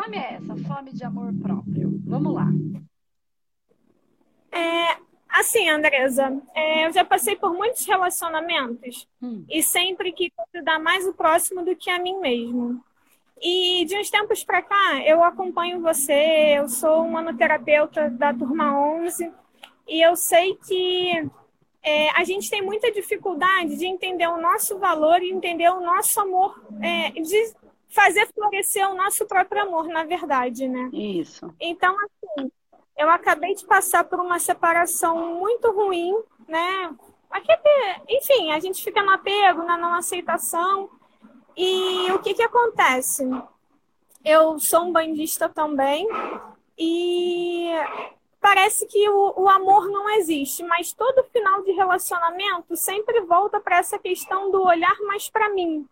fome é essa? Fome de amor próprio. Vamos lá. É, assim, Andresa, é, eu já passei por muitos relacionamentos hum. e sempre quis ajudar mais o próximo do que a mim mesmo. E de uns tempos para cá, eu acompanho você, eu sou manoterapeuta da turma 11 e eu sei que é, a gente tem muita dificuldade de entender o nosso valor e entender o nosso amor, é, de fazer florescer o nosso próprio amor, na verdade, né? Isso. Então, assim, eu acabei de passar por uma separação muito ruim, né? Aquele, enfim, a gente fica no apego, na não aceitação. E o que que acontece? Eu sou um bandista também e parece que o, o amor não existe, mas todo final de relacionamento sempre volta para essa questão do olhar mais para mim.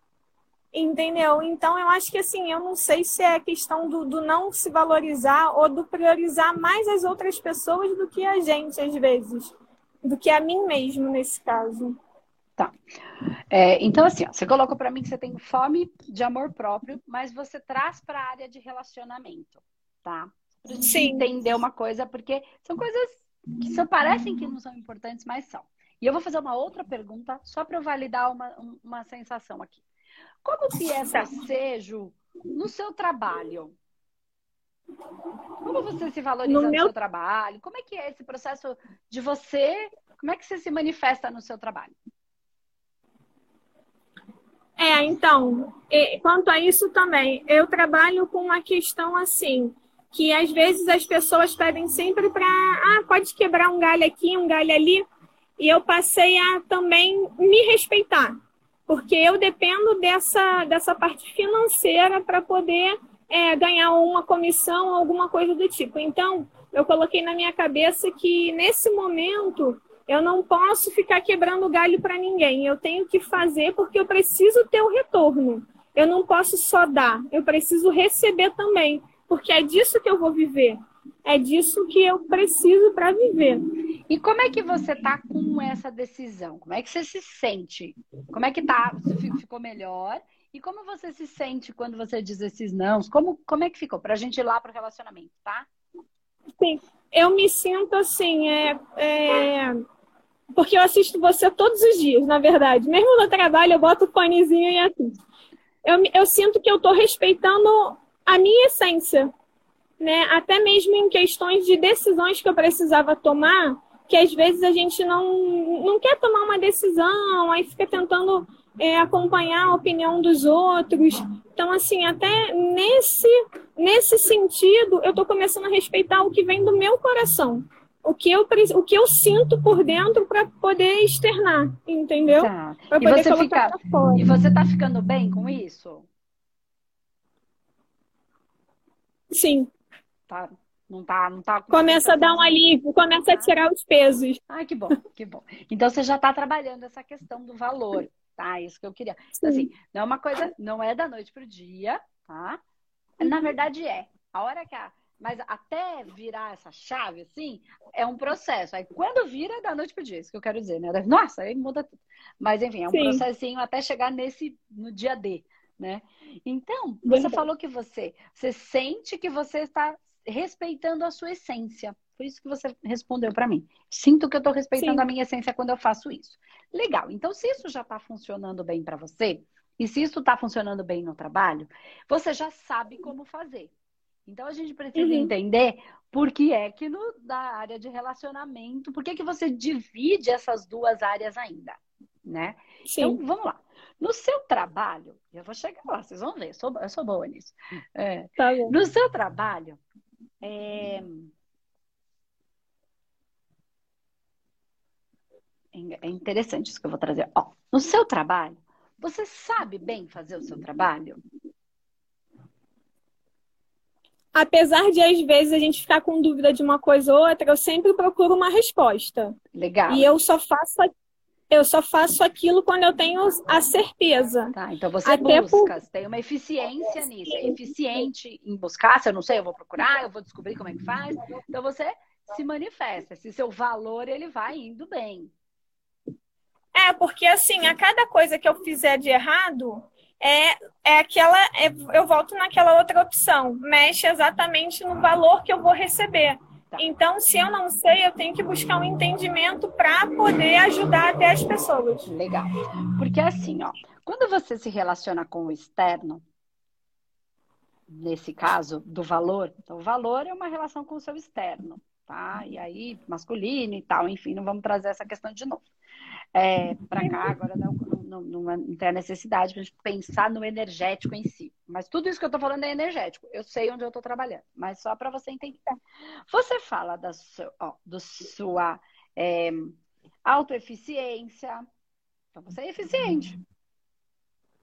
Entendeu? Então eu acho que assim, eu não sei se é questão do, do não se valorizar ou do priorizar mais as outras pessoas do que a gente, às vezes. Do que a mim mesmo, nesse caso. Tá. É, então, assim, ó, você colocou para mim que você tem fome de amor próprio, mas você traz para a área de relacionamento, tá? Pra gente Sim. entender uma coisa, porque são coisas que só parecem que não são importantes, mas são. E eu vou fazer uma outra pergunta só para eu validar uma, uma sensação aqui. Como que é Ju, no seu trabalho? Como você se valoriza no, no meu... seu trabalho? Como é que é esse processo de você? Como é que você se manifesta no seu trabalho? É, então, quanto a isso também, eu trabalho com uma questão assim, que às vezes as pessoas pedem sempre para, ah, pode quebrar um galho aqui, um galho ali, e eu passei a também me respeitar porque eu dependo dessa, dessa parte financeira para poder é, ganhar uma comissão, alguma coisa do tipo. Então, eu coloquei na minha cabeça que nesse momento eu não posso ficar quebrando galho para ninguém. Eu tenho que fazer porque eu preciso ter o retorno. Eu não posso só dar, eu preciso receber também, porque é disso que eu vou viver. É disso que eu preciso para viver. E como é que você tá com essa decisão? Como é que você se sente? Como é que tá? Você ficou melhor? E como você se sente quando você diz esses não? Como, como é que ficou? Pra gente ir lá pro relacionamento, tá? Sim, eu me sinto assim, é, é... porque eu assisto você todos os dias, na verdade. Mesmo no trabalho, eu boto o fonezinho e assisto. Eu, eu sinto que eu tô respeitando a minha essência, né? Até mesmo em questões de decisões que eu precisava tomar, que às vezes a gente não, não quer tomar uma decisão, aí fica tentando é, acompanhar a opinião dos outros. Então, assim, até nesse, nesse sentido, eu estou começando a respeitar o que vem do meu coração. O que eu, o que eu sinto por dentro para poder externar, entendeu? Tá. E, você fica, e você tá ficando bem com isso? Sim. Tá, não tá, não tá. Começa a dar um alívio, começa a tirar os pesos. Ai, que bom, que bom. Então você já está trabalhando essa questão do valor, tá? Isso que eu queria. Então, assim, não é uma coisa, não é da noite pro dia, tá? Na uhum. verdade é. A hora que a. Mas até virar essa chave, assim, é um processo. Aí quando vira, é da noite pro dia, isso que eu quero dizer, né? Nossa, aí muda tudo. Mas enfim, é um Sim. processinho até chegar nesse, no dia D, né? Então, você falou que você, você sente que você está respeitando a sua essência. Por isso que você respondeu para mim. Sinto que eu estou respeitando Sim. a minha essência quando eu faço isso. Legal. Então, se isso já está funcionando bem para você, e se isso está funcionando bem no trabalho, você já sabe como fazer. Então, a gente precisa uhum. entender por que é que no, da área de relacionamento, por que, que você divide essas duas áreas ainda, né? Sim. Então, vamos lá. No seu trabalho, eu vou chegar lá, vocês vão ver, eu sou, eu sou boa nisso. É, tá no seu trabalho, é... é interessante isso que eu vou trazer. Ó, no seu trabalho, você sabe bem fazer o seu trabalho? Apesar de, às vezes, a gente ficar com dúvida de uma coisa ou outra, eu sempre procuro uma resposta. Legal. E eu só faço eu só faço aquilo quando eu tenho a certeza. Tá, então você Até busca, por... tem uma eficiência nisso, é eficiente em buscar, se eu não sei, eu vou procurar, eu vou descobrir como é que faz. Então você se manifesta, se seu valor ele vai indo bem. É, porque assim, a cada coisa que eu fizer de errado, é, é aquela. É, eu volto naquela outra opção. Mexe exatamente no valor que eu vou receber. Tá. Então, se eu não sei, eu tenho que buscar um entendimento para poder ajudar até as pessoas. Legal. Porque assim, ó, quando você se relaciona com o externo, nesse caso, do valor, então o valor é uma relação com o seu externo, tá? E aí, masculino e tal, enfim, não vamos trazer essa questão de novo. É, para cá, agora não, não, não, tem a necessidade para a gente pensar no energético em si. Mas tudo isso que eu estou falando é energético. Eu sei onde eu estou trabalhando, mas só para você entender. Você fala da sua, ó, do sua é, autoeficiência. Então, você é eficiente.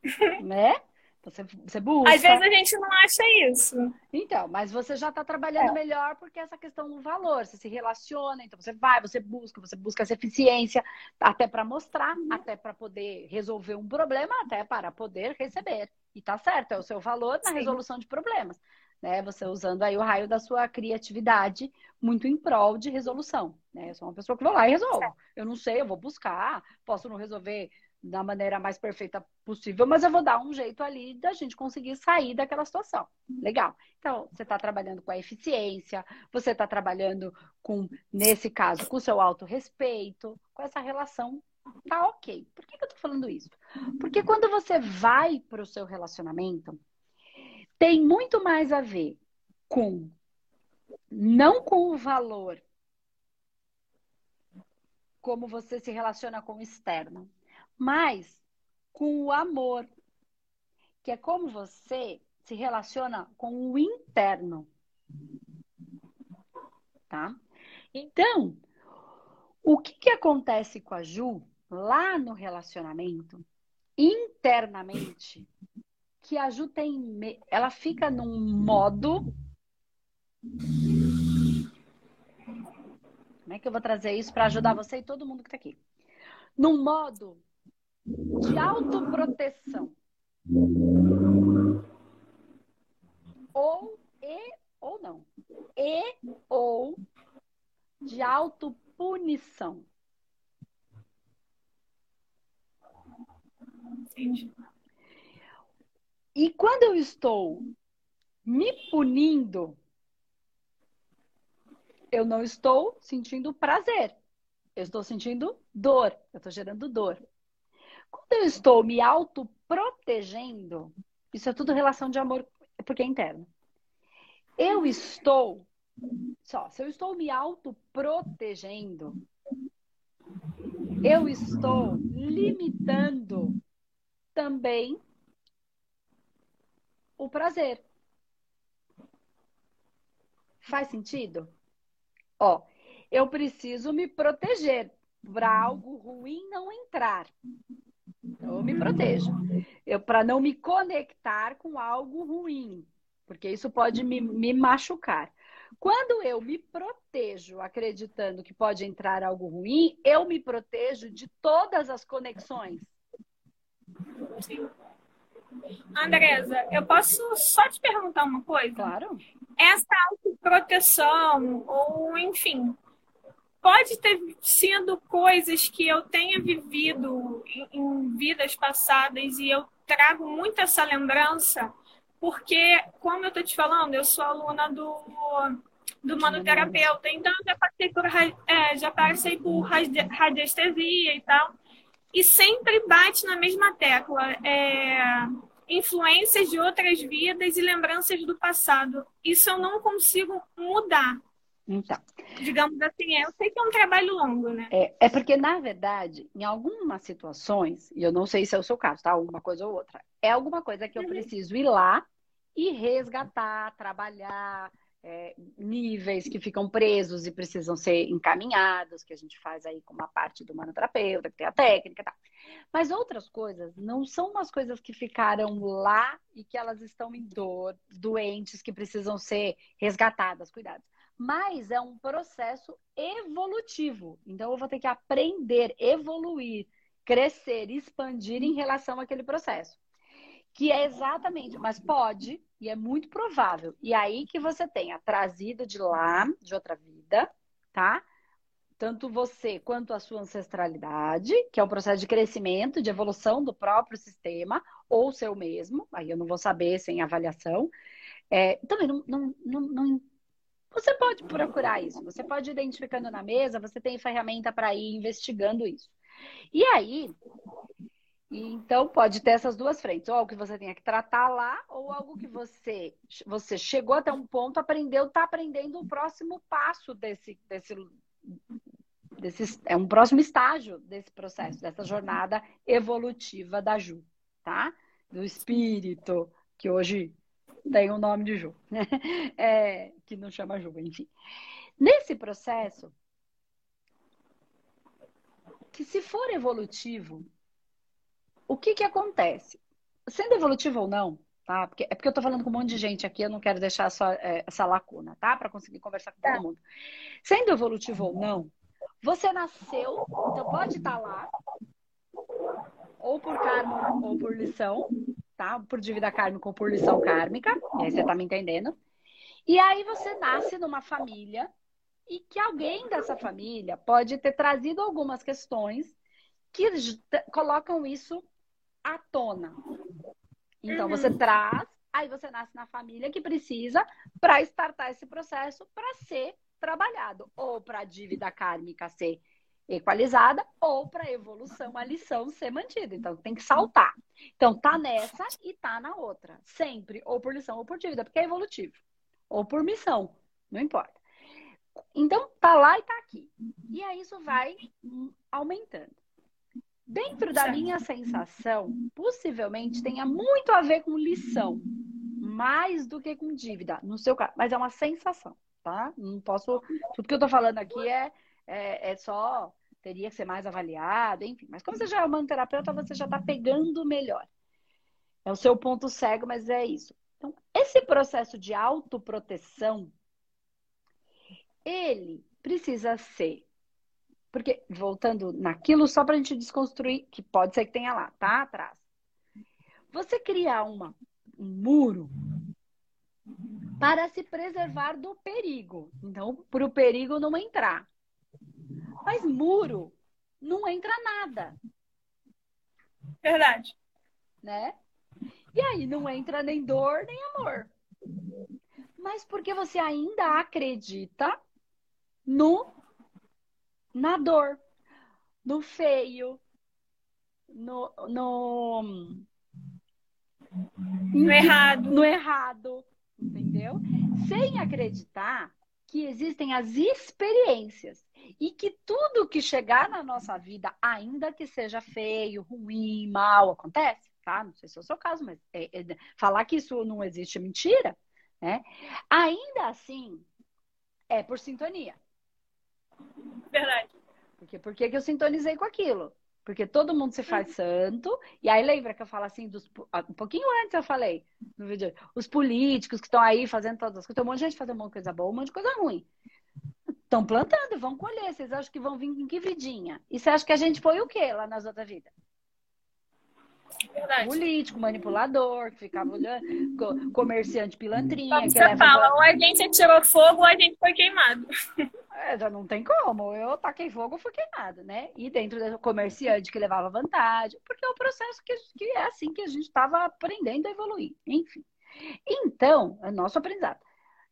né? Você, você busca. Às vezes a gente não acha isso. Então, mas você já está trabalhando é. melhor porque essa questão do valor, você se relaciona, então você vai, você busca, você busca essa eficiência, até para mostrar, uhum. até para poder resolver um problema, até para poder receber. E tá certo, é o seu valor na Sim. resolução de problemas. Né? Você usando aí o raio da sua criatividade muito em prol de resolução. Né? Eu sou uma pessoa que vou lá e resolvo. Eu não sei, eu vou buscar, posso não resolver da maneira mais perfeita possível, mas eu vou dar um jeito ali da gente conseguir sair daquela situação. Legal. Então, você está trabalhando com a eficiência, você está trabalhando com, nesse caso, com o seu autorrespeito, com essa relação, tá ok. Por que, que eu estou falando isso? Porque quando você vai para o seu relacionamento, tem muito mais a ver com não com o valor como você se relaciona com o externo, mas com o amor, que é como você se relaciona com o interno. Tá? Então, o que, que acontece com a Ju lá no relacionamento, internamente, que a Ju tem. Ela fica num modo. Como é que eu vou trazer isso para ajudar você e todo mundo que está aqui? Num modo de autoproteção. Ou e ou não. E ou de autopunição. Entendi. E quando eu estou me punindo, eu não estou sentindo prazer. Eu estou sentindo dor. Eu estou gerando dor. Quando eu estou me autoprotegendo, isso é tudo relação de amor, porque é interno. Eu estou, só, se eu estou me autoprotegendo, eu estou limitando também o prazer. Faz sentido? Ó, eu preciso me proteger para algo ruim não entrar. Eu me protejo. Eu, para não me conectar com algo ruim, porque isso pode me, me machucar. Quando eu me protejo acreditando que pode entrar algo ruim, eu me protejo de todas as conexões. Andresa, eu posso só te perguntar uma coisa? Claro. Essa autoproteção, ou enfim, pode ter sido coisas que eu tenha vivido em, em vidas passadas e eu trago muito essa lembrança, porque, como eu estou te falando, eu sou aluna do, do manoterapeuta, então eu já passei por, é, já passei por radiestesia e tal, e sempre bate na mesma tecla. É, influências de outras vidas e lembranças do passado. Isso eu não consigo mudar. Então. Digamos assim, eu sei que é um trabalho longo, né? É, é porque, na verdade, em algumas situações, e eu não sei se é o seu caso, tá? Uma coisa ou outra, é alguma coisa que eu uhum. preciso ir lá e resgatar, trabalhar, é, níveis que ficam presos e precisam ser encaminhados, que a gente faz aí com uma parte do manoterapeuta, que tem a técnica e tal. Mas outras coisas não são umas coisas que ficaram lá e que elas estão em dor, doentes, que precisam ser resgatadas, cuidados mas é um processo evolutivo. Então eu vou ter que aprender, evoluir, crescer, expandir em relação àquele processo. Que é exatamente, mas pode, e é muito provável. E aí que você tenha trazido de lá, de outra vida, tá? tanto você quanto a sua ancestralidade, que é um processo de crescimento, de evolução do próprio sistema, ou seu mesmo, aí eu não vou saber sem avaliação. É, também não, não, não, não, Você pode procurar isso, você pode ir identificando na mesa, você tem ferramenta para ir investigando isso. E aí, então pode ter essas duas frentes, ou algo que você tenha que tratar lá, ou algo que você você chegou até um ponto, aprendeu, está aprendendo o próximo passo desse, desse, desse é um próximo estágio desse processo, dessa jornada evolutiva da Ju, tá? Do espírito, que hoje tem o nome de Ju, é, que não chama Ju, enfim. Nesse processo, que se for evolutivo, o que que acontece? Sendo evolutivo ou não, tá? Porque, é porque eu tô falando com um monte de gente aqui, eu não quero deixar só é, essa lacuna, tá? Para conseguir conversar com todo mundo. Sendo evolutivo ou não, você nasceu, então pode estar tá lá, ou por karma ou por lição, tá? Por dívida kármica ou por lição kármica, aí você tá me entendendo. E aí você nasce numa família e que alguém dessa família pode ter trazido algumas questões que colocam isso à tona. Então você uhum. traz, aí você nasce na família que precisa para startar esse processo para ser trabalhado, ou para a dívida kármica ser equalizada ou para a evolução, a lição ser mantida. Então tem que saltar. Então tá nessa e tá na outra, sempre ou por lição ou por dívida, porque é evolutivo, ou por missão, não importa. Então tá lá e tá aqui. E aí isso vai aumentando. Dentro da minha sensação, possivelmente tenha muito a ver com lição, mais do que com dívida, no seu caso, mas é uma sensação, tá? Não posso. Tudo que eu tô falando aqui é é, é só teria que ser mais avaliado, enfim. Mas como você já é humano terapeuta, você já está pegando melhor. É o seu ponto cego, mas é isso. Então, esse processo de autoproteção, ele precisa ser. Porque, voltando naquilo, só para a gente desconstruir, que pode ser que tenha lá, tá? Atrás. Você criar uma, um muro para se preservar do perigo. Então, para o perigo não entrar. Mas muro não entra nada. Verdade. Né? E aí não entra nem dor, nem amor. Mas porque você ainda acredita no na dor, no feio, no no, no errado, no errado, entendeu? Sem acreditar que existem as experiências e que tudo que chegar na nossa vida, ainda que seja feio, ruim, mal, acontece, tá? Não sei se é o seu caso, mas é, é, falar que isso não existe é mentira, né? Ainda assim, é por sintonia. Verdade. Porque, porque que eu sintonizei com aquilo? Porque todo mundo se faz santo. E aí lembra que eu falo assim, dos, um pouquinho antes eu falei no vídeo, os políticos que estão aí fazendo todas as coisas. Tem um monte de gente fazendo um monte de coisa boa, um monte de coisa ruim. Estão plantando e vão colher. Vocês acham que vão vir em que vidinha? E você acha que a gente foi o quê lá nas outras vidas? Verdade. Político, manipulador, que ficava olhando, comerciante pilantrinha. Como você fala, ou a gente tirou fogo ou a gente foi queimado. É, já não tem como. Eu taquei fogo, fui queimado, né? E dentro do comerciante que levava vantagem, porque é o processo que, que é assim que a gente estava aprendendo a evoluir. Enfim. Então, é nosso aprendizado.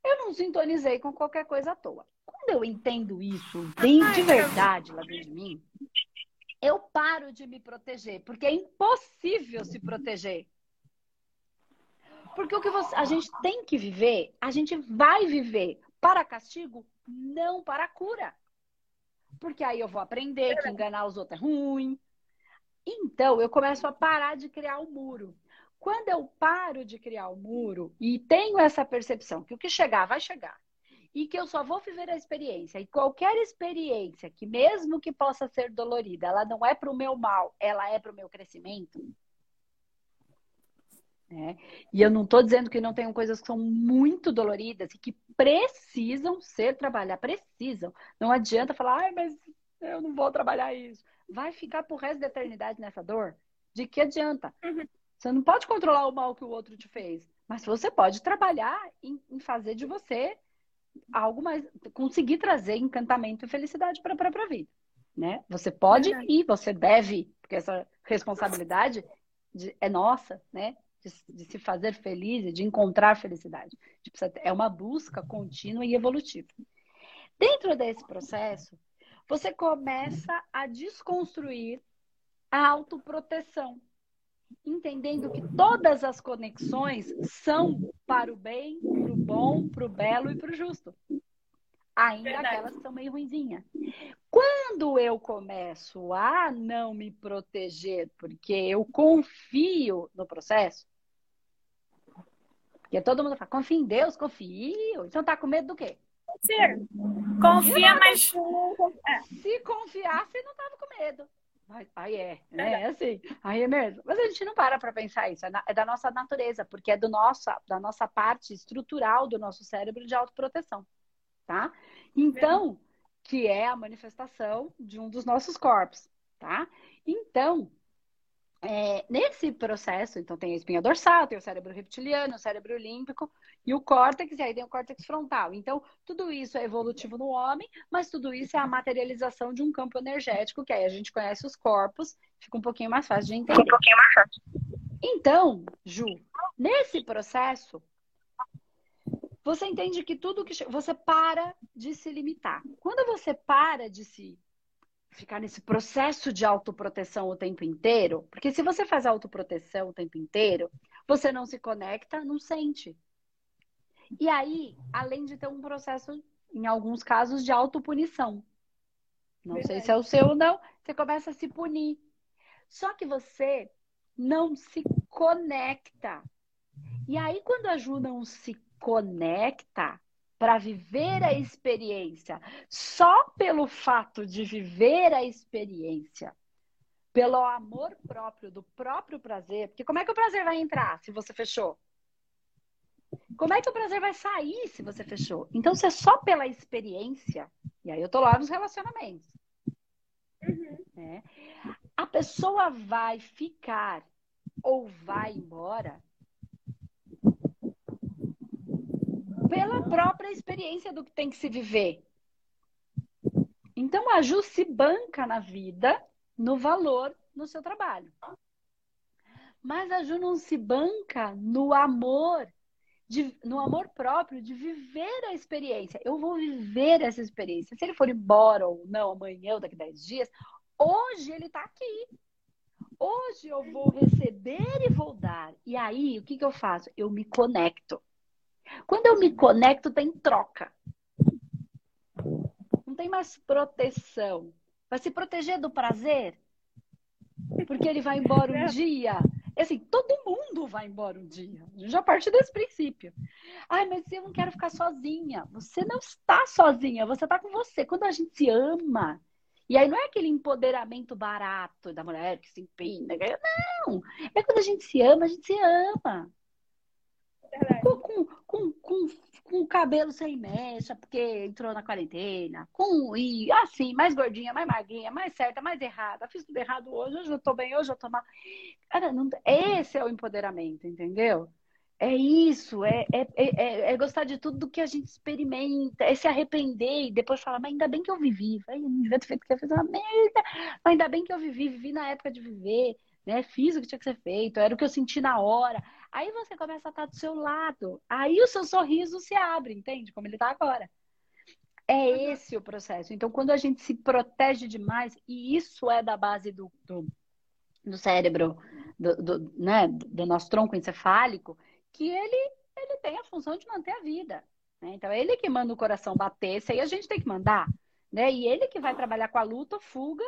Eu não sintonizei com qualquer coisa à toa. Quando eu entendo isso bem de verdade lá dentro de mim, eu paro de me proteger, porque é impossível se proteger. Porque o que você, a gente tem que viver, a gente vai viver para castigo, não para cura. Porque aí eu vou aprender que enganar os outros é ruim. Então, eu começo a parar de criar o um muro. Quando eu paro de criar o muro e tenho essa percepção que o que chegar vai chegar e que eu só vou viver a experiência, e qualquer experiência que, mesmo que possa ser dolorida, ela não é para o meu mal, ela é para o meu crescimento. Né? E eu não estou dizendo que não tenham coisas que são muito doloridas e que precisam ser trabalhadas, precisam. Não adianta falar, mas eu não vou trabalhar isso. Vai ficar pro resto da eternidade nessa dor? De que adianta? Uhum. Você não pode controlar o mal que o outro te fez, mas você pode trabalhar em, em fazer de você algo mais, conseguir trazer encantamento e felicidade para a própria vida, né? Você pode e você deve, porque essa responsabilidade de, é nossa, né? De, de, se fazer feliz e de encontrar felicidade. Tipo, é uma busca contínua e evolutiva. Dentro desse processo, você começa a desconstruir a autoproteção, entendendo que todas as conexões são para o bem, para o bom, para o belo e para o justo. Ainda Verdade. aquelas que são meio ruinzinhas. Quando eu começo a não me proteger, porque eu confio no processo, porque todo mundo fala, confia em Deus, confio. Então tá com medo do quê? Sim. Confia, mas. É. Se confiasse, não tava com medo. Aí é, né? É assim, aí é mesmo. Mas a gente não para para pensar isso, é, é da nossa natureza, porque é do nossa, da nossa parte estrutural do nosso cérebro de autoproteção, tá? Então, que é a manifestação de um dos nossos corpos, tá? Então, é, nesse processo, então tem a espinha dorsal, tem o cérebro reptiliano, o cérebro límbico e o córtex, e aí tem o córtex frontal. Então, tudo isso é evolutivo no homem, mas tudo isso é a materialização de um campo energético, que aí a gente conhece os corpos, fica um pouquinho mais fácil de entender. Um pouquinho mais fácil. Então, Ju, nesse processo, você entende que tudo que. Você para de se limitar. Quando você para de se ficar nesse processo de autoproteção o tempo inteiro, porque se você faz autoproteção o tempo inteiro, você não se conecta, não sente. E aí, além de ter um processo, em alguns casos, de autopunição. Não Verdade. sei se é o seu ou não, você começa a se punir. Só que você não se conecta. E aí, quando a Ju não se conecta, para viver a experiência, só pelo fato de viver a experiência, pelo amor próprio, do próprio prazer, porque como é que o prazer vai entrar se você fechou? Como é que o prazer vai sair se você fechou? Então, se é só pela experiência, e aí eu tô lá nos relacionamentos, uhum. né? a pessoa vai ficar ou vai embora pela própria experiência do que tem que se viver. Então a Ju se banca na vida, no valor, no seu trabalho. Mas a Ju não se banca no amor, de, no amor próprio de viver a experiência. Eu vou viver essa experiência. Se ele for embora ou não amanhã ou daqui a 10 dias, hoje ele está aqui. Hoje eu vou receber e vou dar. E aí, o que, que eu faço? Eu me conecto. Quando eu me conecto, tem troca. Não tem mais proteção. Vai se proteger do prazer? Porque ele vai embora um dia. Assim, todo mundo vai embora um dia. Já parte desse princípio. Ai, mas eu não quero ficar sozinha. Você não está sozinha, você está com você. Quando a gente se ama, e aí não é aquele empoderamento barato da mulher que se empina. Não! É quando a gente se ama, a gente se ama. Com, com, com, com, o cabelo sem mecha, porque entrou na quarentena. Com, e assim, mais gordinha, mais magrinha, mais certa, mais errada. Fiz tudo errado hoje, hoje eu tô bem, hoje eu tô mal. Cara, não, esse é o empoderamento, entendeu? É isso, é, é, é, é, gostar de tudo do que a gente experimenta, é se arrepender e depois falar, mas ainda bem que eu vivi. Vai, não devia ter feito que eu fiz uma merda, mas ainda bem que eu vivi, vivi na época de viver, né? Fiz o que tinha que ser feito, era o que eu senti na hora. Aí você começa a estar do seu lado. Aí o seu sorriso se abre, entende? Como ele está agora. É esse o processo. Então, quando a gente se protege demais, e isso é da base do, do, do cérebro, do, do, né, do nosso tronco encefálico, que ele, ele tem a função de manter a vida. Né? Então, é ele que manda o coração bater, isso aí a gente tem que mandar. Né? E ele que vai trabalhar com a luta, fuga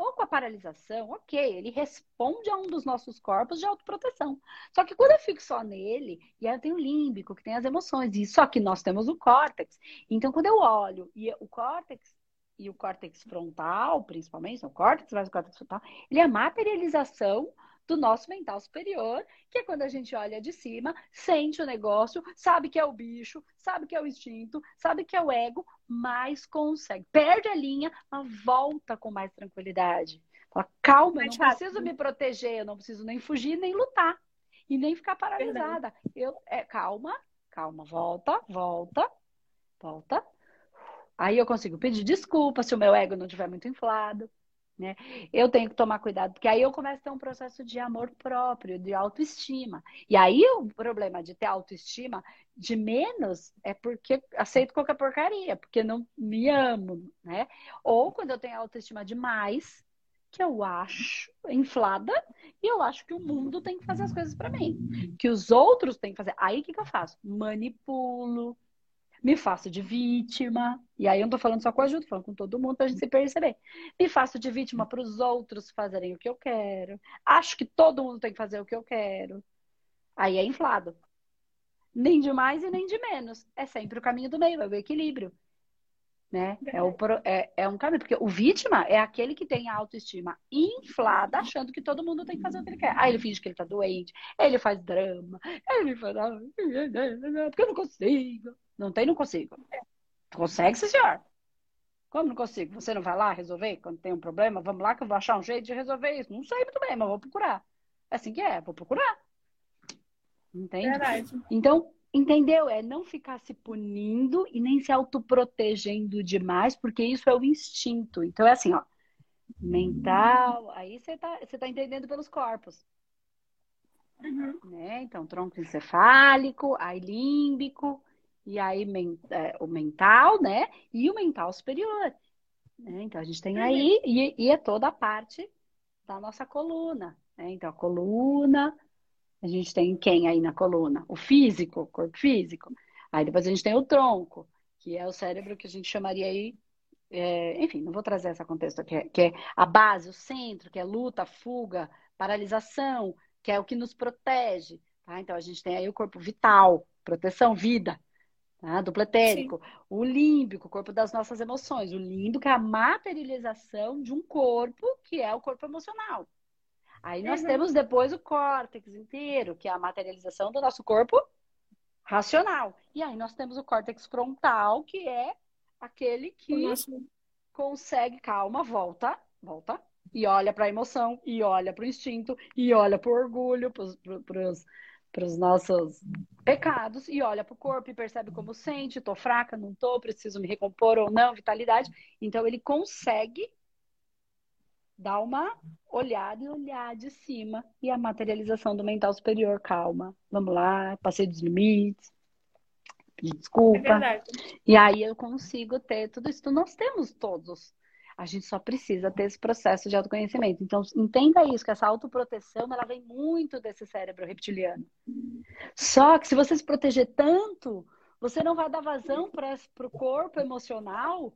ou com a paralisação, ok, ele responde a um dos nossos corpos de autoproteção. Só que quando eu fico só nele, e aí eu tenho o límbico, que tem as emoções, e só que nós temos o córtex. Então, quando eu olho e o córtex e o córtex frontal, principalmente, o córtex mais o córtex frontal, ele é a materialização do nosso mental superior, que é quando a gente olha de cima, sente o negócio, sabe que é o bicho, sabe que é o instinto, sabe que é o ego, mas consegue. Perde a linha, mas volta com mais tranquilidade. Fala, calma, eu não preciso me proteger, eu não preciso nem fugir, nem lutar. E nem ficar paralisada. Eu, é, calma, calma, volta, volta. volta. Aí eu consigo pedir desculpa se o meu ego não estiver muito inflado. Né? Eu tenho que tomar cuidado, porque aí eu começo a ter um processo de amor próprio, de autoestima. E aí o problema de ter autoestima de menos é porque aceito qualquer porcaria, porque não me amo, né? Ou quando eu tenho autoestima demais, que eu acho inflada e eu acho que o mundo tem que fazer as coisas para mim, que os outros têm que fazer. Aí o que, que eu faço? Manipulo, me faço de vítima, e aí eu não tô falando só com a Ju, tô falando com todo mundo pra gente se perceber. Me faço de vítima para os outros fazerem o que eu quero. Acho que todo mundo tem que fazer o que eu quero. Aí é inflado. Nem de mais e nem de menos. É sempre o caminho do meio, é o equilíbrio. Né? É, o, é, é um caminho, porque o vítima é aquele que tem a autoestima inflada, achando que todo mundo tem que fazer o que ele quer. Aí ele finge que ele tá doente, ele faz drama, ele faz. Porque eu não consigo. Não tem, não consigo. Consegue, sim, senhor. Como não consigo? Você não vai lá resolver quando tem um problema? Vamos lá que eu vou achar um jeito de resolver isso. Não sei muito bem, mas vou procurar. É assim que é, vou procurar. Entende? Verdade. Então, entendeu? É não ficar se punindo e nem se autoprotegendo demais, porque isso é o instinto. Então é assim, ó. Mental, aí você tá, você tá entendendo pelos corpos. Uhum. Né? Então, tronco encefálico, aí límbico, e aí é, o mental, né? E o mental superior. Né? Então a gente tem aí, e, e, é toda a parte da nossa coluna. Né? Então a coluna, a gente tem quem aí na coluna? O físico, o corpo físico. Aí depois a gente tem o tronco, que é o cérebro que a gente chamaria aí. É, enfim, não vou trazer essa contexto aqui, que é a base, o centro, que é luta, fuga, paralisação, que é o que nos protege. Tá? Então a gente tem aí o corpo vital, proteção, vida tá? duplo etérico. Sim. O límbico, o corpo das nossas emoções. O límbico é a materialização de um corpo que é o corpo emocional. Aí nós uhum. temos depois o córtex inteiro, que é a materialização do nosso corpo racional. E aí nós temos o córtex frontal, que é aquele que nosso... consegue, calma, volta, volta, e olha para a emoção, e olha para o instinto, e olha para o orgulho, para os para os nossos pecados e olha para o corpo e percebe como sente, estou fraca, não estou, preciso me recompor ou não, vitalidade. Então ele consegue dar uma olhada e olhar de cima e a materialização do mental superior, calma, vamos lá, passei dos limites, desculpa. É e aí eu consigo ter tudo isso. Nós temos todos a gente só precisa ter esse processo de autoconhecimento. Então, entenda isso, que essa autoproteção, ela vem muito desse cérebro reptiliano. Só que se você se proteger tanto, você não vai dar vazão para o corpo emocional,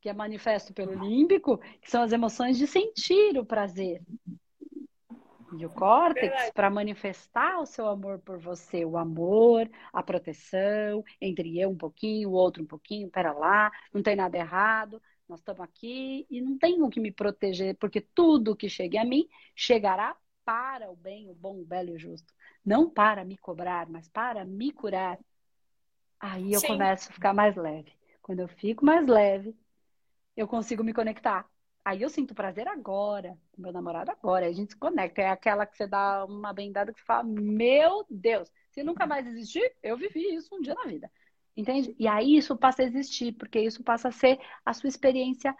que é manifesto pelo límbico, que são as emoções de sentir o prazer. E o córtex, para manifestar o seu amor por você, o amor, a proteção, entre eu um pouquinho, o outro um pouquinho, pera lá, não tem nada errado. Nós estamos aqui e não tenho que me proteger, porque tudo que chegue a mim chegará para o bem, o bom, o belo e o justo. Não para me cobrar, mas para me curar. Aí eu Sim. começo a ficar mais leve. Quando eu fico mais leve, eu consigo me conectar. Aí eu sinto prazer agora, com meu namorado agora. Aí a gente se conecta. É aquela que você dá uma bendada que você fala: Meu Deus, se nunca mais existir, eu vivi isso um dia na vida. Entende? E aí isso passa a existir, porque isso passa a ser a sua experiência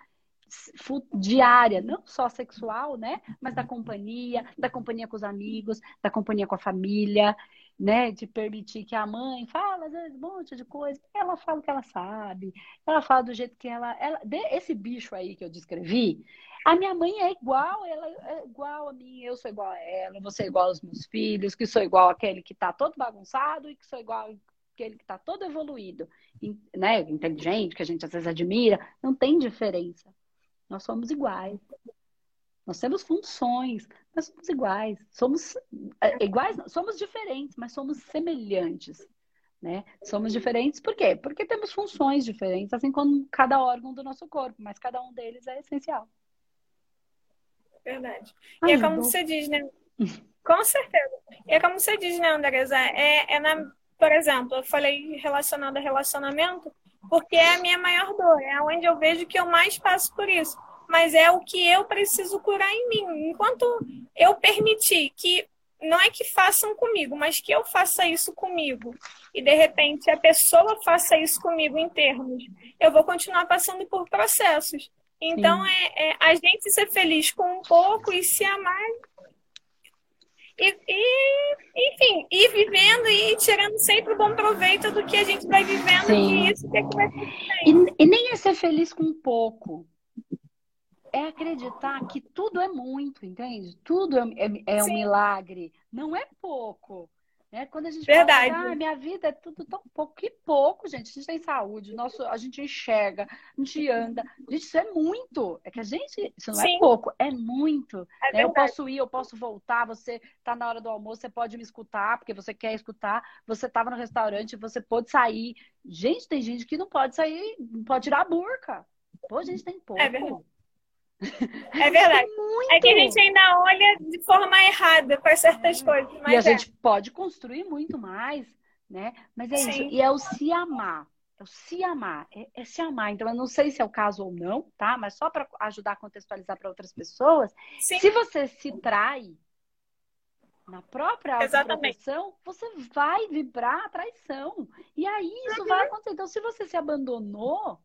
diária, não só sexual, né? Mas da companhia, da companhia com os amigos, da companhia com a família, né? De permitir que a mãe fala, às vezes, um monte de coisa. Ela fala o que ela sabe, ela fala do jeito que ela. ela esse bicho aí que eu descrevi, a minha mãe é igual, ela é igual a mim, eu sou igual a ela, você é igual aos meus filhos, que sou igual àquele que tá todo bagunçado e que sou igual aquele que está todo evoluído, né, inteligente, que a gente às vezes admira, não tem diferença. Nós somos iguais. Nós temos funções, mas somos iguais. Somos é, iguais, somos diferentes, mas somos semelhantes. Né? Somos diferentes por quê? Porque temos funções diferentes, assim como cada órgão do nosso corpo, mas cada um deles é essencial. Verdade. Ai, e é como você diz, né? Com certeza. E é como você diz, né, Andresa? É, é na por exemplo, eu falei relacionado a relacionamento, porque é a minha maior dor, é onde eu vejo que eu mais passo por isso. Mas é o que eu preciso curar em mim. Enquanto eu permitir que não é que façam comigo, mas que eu faça isso comigo. E de repente a pessoa faça isso comigo em termos. Eu vou continuar passando por processos. Então é, é, a gente ser feliz com um pouco e se amar. E, e, enfim, ir vivendo e ir tirando sempre bom proveito do que a gente vai vivendo, Sim. isso que, é que vai e, e nem é ser feliz com pouco é acreditar que tudo é muito, entende? Tudo é, é, é um milagre, não é pouco. Né? Quando a gente Verdade. fala, ah, minha vida é tudo tão pouco, que pouco, gente. A gente tem saúde, nosso, a gente enxerga, a gente anda. Gente, isso é muito. É que a gente, isso não é Sim. é pouco, é muito. É né? Eu posso ir, eu posso voltar, você tá na hora do almoço, você pode me escutar, porque você quer escutar. Você tava no restaurante, você pode sair. Gente, tem gente que não pode sair, não pode tirar a burca. Pô, a gente tem pouco. É verdade. É verdade. É que a gente ainda olha de forma errada para certas é. coisas. e a é. gente pode construir muito mais, né? Mas é Sim. isso. E é o se amar. É o se amar. É, é, se amar. Então, eu não sei se é o caso ou não, tá? Mas só para ajudar a contextualizar para outras pessoas. Sim. Se você se trai na própria autoproteção, você vai vibrar a traição. E aí isso uhum. vai acontecer. Então, se você se abandonou,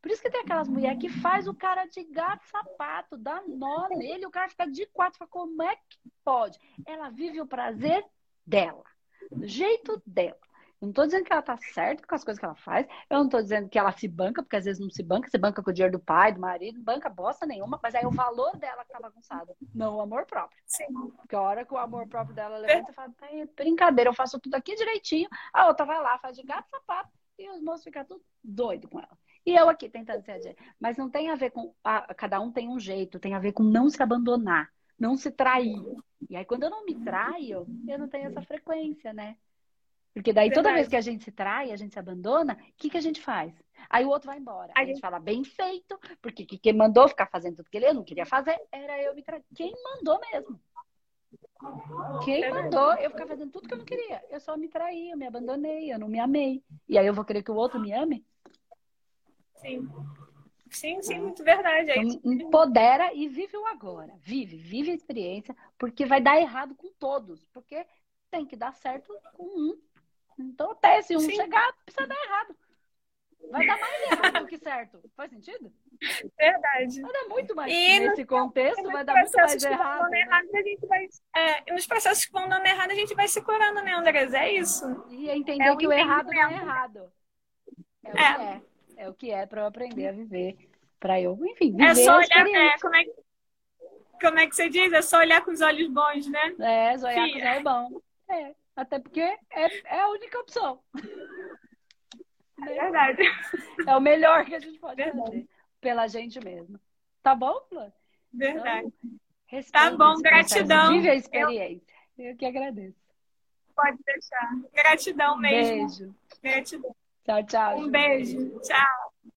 por isso que tem aquelas mulheres que faz o cara de gato sapato, dá nó nele, o cara fica de quatro, fala, como é que pode? Ela vive o prazer dela, do jeito dela. Eu não estou dizendo que ela tá certa com as coisas que ela faz. Eu não estou dizendo que ela se banca, porque às vezes não se banca, se banca com o dinheiro do pai, do marido, não banca bosta nenhuma, mas aí o valor dela que tá bagunçado, não o amor próprio. Sim. Porque a hora que o amor próprio dela levanta e fala, brincadeira, eu faço tudo aqui direitinho, a outra vai lá, faz de gato sapato, e os moços ficam tudo doido com ela. E eu aqui tentando ser Mas não tem a ver com. Cada um tem um jeito, tem a ver com não se abandonar, não se trair. E aí, quando eu não me traio, eu não tenho essa frequência, né? Porque daí, toda vez que a gente se trai, a gente se abandona, o que, que a gente faz? Aí o outro vai embora. A, a gente... gente fala, bem feito, porque quem mandou ficar fazendo tudo que ele não queria fazer era eu me trair. Quem mandou mesmo? Quem é mandou eu ficar fazendo tudo que eu não queria? Eu só me traí, eu me abandonei, eu não me amei. E aí eu vou querer que o outro me ame? Sim. Sim, sim, muito verdade. É então, empodera e vive o agora. Vive, vive a experiência, porque vai dar errado com todos. Porque tem que dar certo com um. Então, até se um sim. chegar, precisa dar errado. Vai dar mais errado do que certo. Faz sentido? Verdade. Vai dar muito mais. E nesse contexto, vai dar muito mais errado. Né? errado a gente vai, é, nos processos que vão dando errado, a gente vai se curando, né, Andrés? É isso. E entender é que o errado não é errado. É é. é é o que é para eu aprender a viver, para eu, enfim, viver É só olhar, é, como, é, como é que você diz? É só olhar com os olhos bons, né? É, só olhar Sim. com os olhos bons. É, até porque é, é a única opção. É verdade. É o melhor que a gente pode verdade. fazer pela gente mesmo. Tá bom, Flor? Verdade. Então, tá bom, gratidão. Vive a experiência. Eu... eu que agradeço. Pode deixar. Gratidão mesmo. Beijo. Gratidão. Tchau, tchau. Um beijo. Tchau.